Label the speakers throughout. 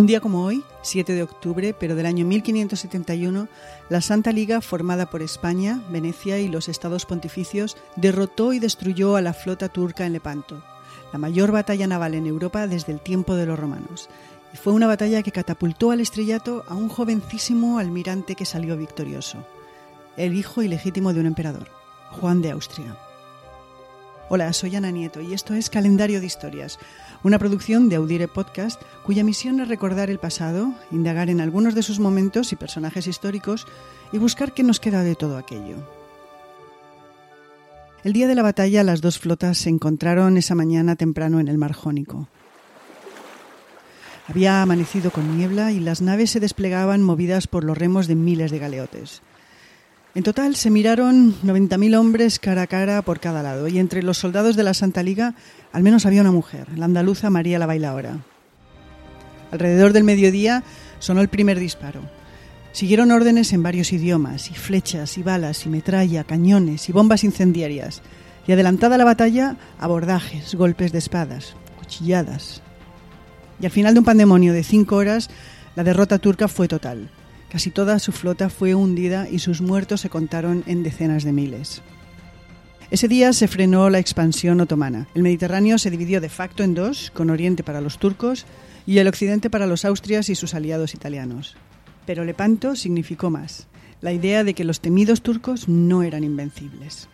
Speaker 1: Un día como hoy, 7 de octubre, pero del año 1571, la Santa Liga, formada por España, Venecia y los estados pontificios, derrotó y destruyó a la flota turca en Lepanto, la mayor batalla naval en Europa desde el tiempo de los romanos. Y fue una batalla que catapultó al estrellato a un jovencísimo almirante que salió victorioso, el hijo ilegítimo de un emperador, Juan de Austria. Hola, soy Ana Nieto y esto es Calendario de Historias, una producción de Audire Podcast cuya misión es recordar el pasado, indagar en algunos de sus momentos y personajes históricos y buscar qué nos queda de todo aquello. El día de la batalla las dos flotas se encontraron esa mañana temprano en el mar Jónico. Había amanecido con niebla y las naves se desplegaban movidas por los remos de miles de galeotes. En total se miraron 90.000 hombres cara a cara por cada lado y entre los soldados de la Santa Liga al menos había una mujer, la andaluza María la Bailaora. Alrededor del mediodía sonó el primer disparo. Siguieron órdenes en varios idiomas, y flechas, y balas, y metralla, cañones, y bombas incendiarias. Y adelantada la batalla, abordajes, golpes de espadas, cuchilladas. Y al final de un pandemonio de cinco horas, la derrota turca fue total. Casi toda su flota fue hundida y sus muertos se contaron en decenas de miles. Ese día se frenó la expansión otomana. El Mediterráneo se dividió de facto en dos, con Oriente para los turcos y el Occidente para los austrias y sus aliados italianos. Pero Lepanto significó más, la idea de que los temidos turcos no eran invencibles.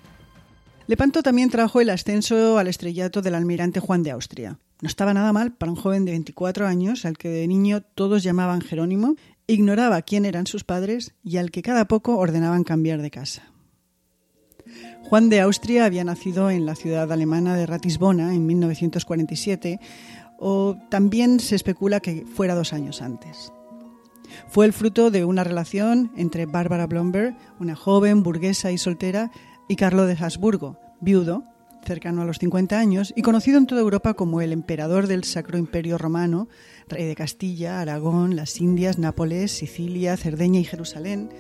Speaker 1: Lepanto también trajo el ascenso al estrellato del almirante Juan de Austria. No estaba nada mal para un joven de 24 años al que de niño todos llamaban Jerónimo Ignoraba quién eran sus padres y al que cada poco ordenaban cambiar de casa. Juan de Austria había nacido en la ciudad alemana de Ratisbona en 1947 o también se especula que fuera dos años antes. Fue el fruto de una relación entre Bárbara Blomberg, una joven burguesa y soltera, y Carlo de Habsburgo, viudo, cercano a los 50 años y conocido en toda Europa como el emperador del Sacro Imperio Romano, rey de Castilla, Aragón, las Indias, Nápoles, Sicilia, Cerdeña y Jerusalén,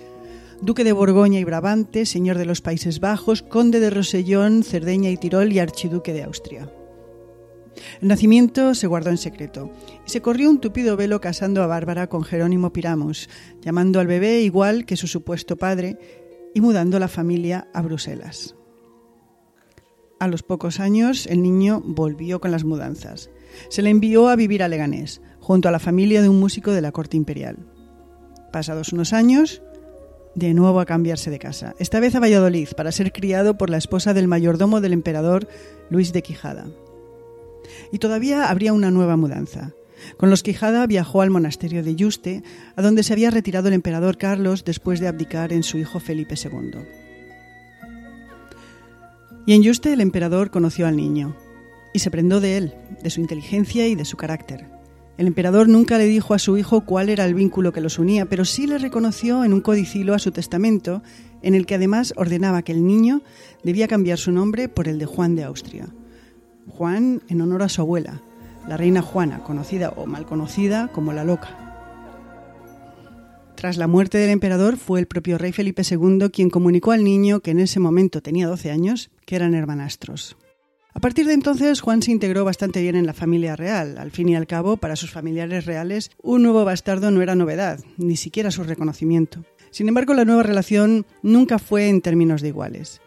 Speaker 1: duque de Borgoña y Brabante, señor de los Países Bajos, conde de Rosellón, Cerdeña y Tirol y archiduque de Austria. El nacimiento se guardó en secreto y se corrió un tupido velo casando a Bárbara con Jerónimo Piramos, llamando al bebé igual que su supuesto padre y mudando la familia a Bruselas. A los pocos años, el niño volvió con las mudanzas. Se le envió a vivir a Leganés, junto a la familia de un músico de la corte imperial. Pasados unos años, de nuevo a cambiarse de casa, esta vez a Valladolid, para ser criado por la esposa del mayordomo del emperador Luis de Quijada. Y todavía habría una nueva mudanza. Con los Quijada viajó al monasterio de Yuste, a donde se había retirado el emperador Carlos después de abdicar en su hijo Felipe II. Y en Yuste el emperador conoció al niño y se prendó de él, de su inteligencia y de su carácter. El emperador nunca le dijo a su hijo cuál era el vínculo que los unía, pero sí le reconoció en un codicilo a su testamento, en el que además ordenaba que el niño debía cambiar su nombre por el de Juan de Austria. Juan en honor a su abuela, la reina Juana, conocida o mal conocida como la Loca. Tras la muerte del emperador, fue el propio rey Felipe II quien comunicó al niño, que en ese momento tenía 12 años, que eran hermanastros. A partir de entonces, Juan se integró bastante bien en la familia real. Al fin y al cabo, para sus familiares reales, un nuevo bastardo no era novedad, ni siquiera su reconocimiento. Sin embargo, la nueva relación nunca fue en términos de iguales.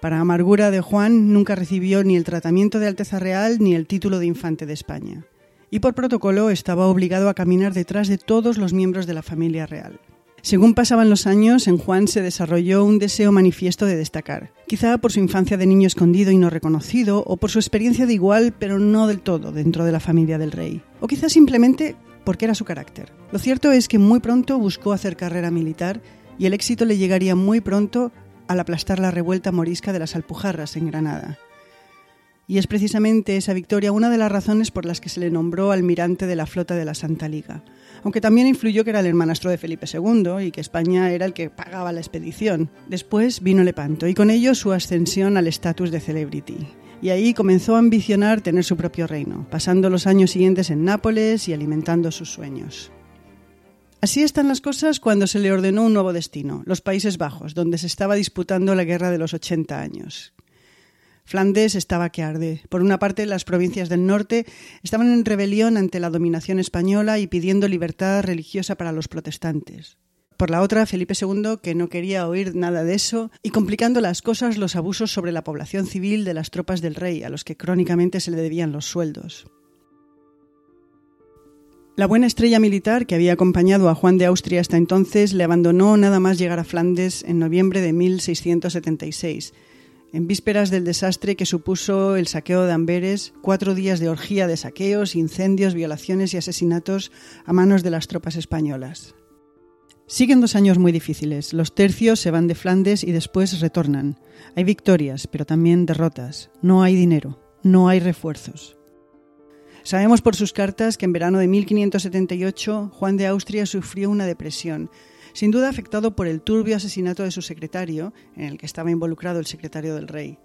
Speaker 1: Para amargura de Juan, nunca recibió ni el tratamiento de Alteza Real ni el título de Infante de España y por protocolo estaba obligado a caminar detrás de todos los miembros de la familia real. Según pasaban los años, en Juan se desarrolló un deseo manifiesto de destacar, quizá por su infancia de niño escondido y no reconocido, o por su experiencia de igual, pero no del todo, dentro de la familia del rey, o quizá simplemente porque era su carácter. Lo cierto es que muy pronto buscó hacer carrera militar y el éxito le llegaría muy pronto al aplastar la revuelta morisca de las Alpujarras en Granada y es precisamente esa victoria una de las razones por las que se le nombró almirante de la flota de la Santa Liga, aunque también influyó que era el hermanastro de Felipe II y que España era el que pagaba la expedición. Después vino Lepanto y con ello su ascensión al estatus de celebrity. Y ahí comenzó a ambicionar tener su propio reino, pasando los años siguientes en Nápoles y alimentando sus sueños. Así están las cosas cuando se le ordenó un nuevo destino, los Países Bajos, donde se estaba disputando la guerra de los 80 años. Flandes estaba que arde. Por una parte, las provincias del norte estaban en rebelión ante la dominación española y pidiendo libertad religiosa para los protestantes. Por la otra, Felipe II, que no quería oír nada de eso, y complicando las cosas los abusos sobre la población civil de las tropas del rey, a los que crónicamente se le debían los sueldos. La buena estrella militar que había acompañado a Juan de Austria hasta entonces le abandonó nada más llegar a Flandes en noviembre de 1676 en vísperas del desastre que supuso el saqueo de Amberes, cuatro días de orgía de saqueos, incendios, violaciones y asesinatos a manos de las tropas españolas. Siguen dos años muy difíciles. Los tercios se van de Flandes y después retornan. Hay victorias, pero también derrotas. No hay dinero, no hay refuerzos. Sabemos por sus cartas que en verano de 1578 Juan de Austria sufrió una depresión, sin duda afectado por el turbio asesinato de su secretario, en el que estaba involucrado el secretario del rey.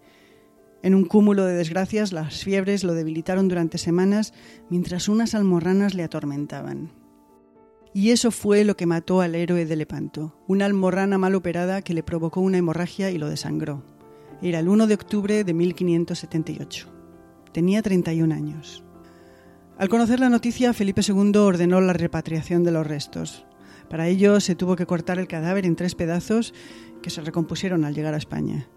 Speaker 1: En un cúmulo de desgracias, las fiebres lo debilitaron durante semanas mientras unas almorranas le atormentaban. Y eso fue lo que mató al héroe de Lepanto, una almorrana mal operada que le provocó una hemorragia y lo desangró. Era el 1 de octubre de 1578. Tenía 31 años. Al conocer la noticia, Felipe II ordenó la repatriación de los restos. Para ello se tuvo que cortar el cadáver en tres pedazos que se recompusieron al llegar a España.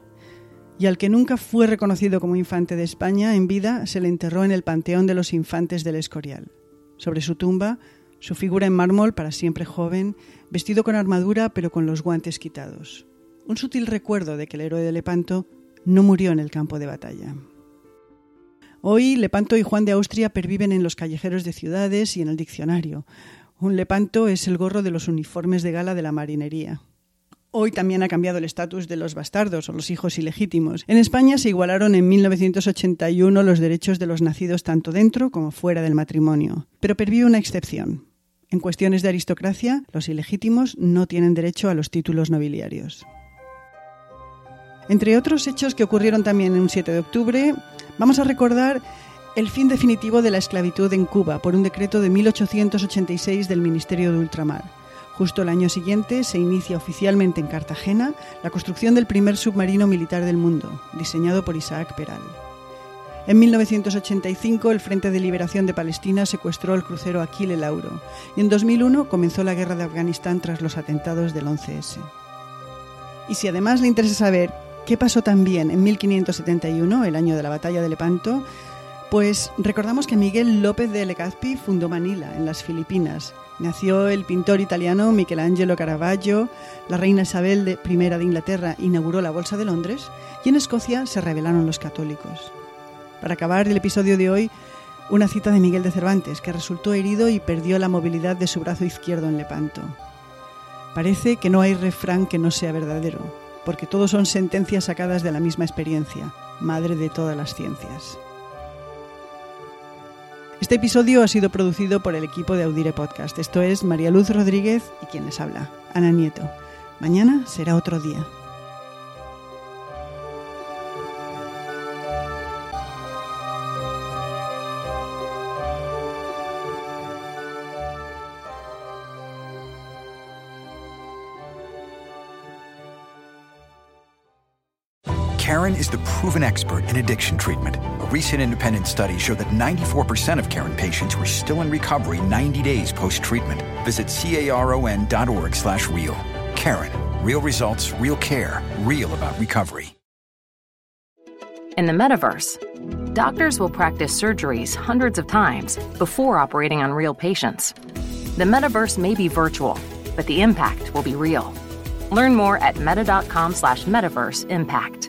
Speaker 1: Y al que nunca fue reconocido como infante de España en vida se le enterró en el Panteón de los Infantes del Escorial. Sobre su tumba, su figura en mármol, para siempre joven, vestido con armadura pero con los guantes quitados. Un sutil recuerdo de que el héroe de Lepanto no murió en el campo de batalla. Hoy Lepanto y Juan de Austria perviven en los callejeros de ciudades y en el diccionario, un lepanto es el gorro de los uniformes de gala de la marinería. Hoy también ha cambiado el estatus de los bastardos o los hijos ilegítimos. En España se igualaron en 1981 los derechos de los nacidos tanto dentro como fuera del matrimonio. Pero pervive una excepción. En cuestiones de aristocracia, los ilegítimos no tienen derecho a los títulos nobiliarios. Entre otros hechos que ocurrieron también en un 7 de octubre, vamos a recordar el fin definitivo de la esclavitud en Cuba por un decreto de 1886 del Ministerio de Ultramar. Justo el año siguiente se inicia oficialmente en Cartagena la construcción del primer submarino militar del mundo, diseñado por Isaac Peral. En 1985 el Frente de Liberación de Palestina secuestró el crucero Aquile Lauro y en 2001 comenzó la guerra de Afganistán tras los atentados del 11S. Y si además le interesa saber qué pasó también en 1571, el año de la batalla de Lepanto, pues recordamos que Miguel López de Legazpi fundó Manila, en las Filipinas. Nació el pintor italiano Michelangelo Caravaggio, la reina Isabel I de Inglaterra inauguró la Bolsa de Londres y en Escocia se rebelaron los católicos. Para acabar el episodio de hoy, una cita de Miguel de Cervantes, que resultó herido y perdió la movilidad de su brazo izquierdo en Lepanto. Parece que no hay refrán que no sea verdadero, porque todos son sentencias sacadas de la misma experiencia, madre de todas las ciencias. Este episodio ha sido producido por el equipo de Audire Podcast. Esto es María Luz Rodríguez y quien les habla, Ana Nieto. Mañana será otro día.
Speaker 2: Karen is the proven expert in addiction treatment. A recent independent study showed that 94% of Karen patients were still in recovery 90 days post-treatment. Visit caron.org slash real. Karen. Real results, real care, real about recovery.
Speaker 3: In the metaverse, doctors will practice surgeries hundreds of times before operating on real patients. The metaverse may be virtual, but the impact will be real. Learn more at meta.com slash metaverse impact.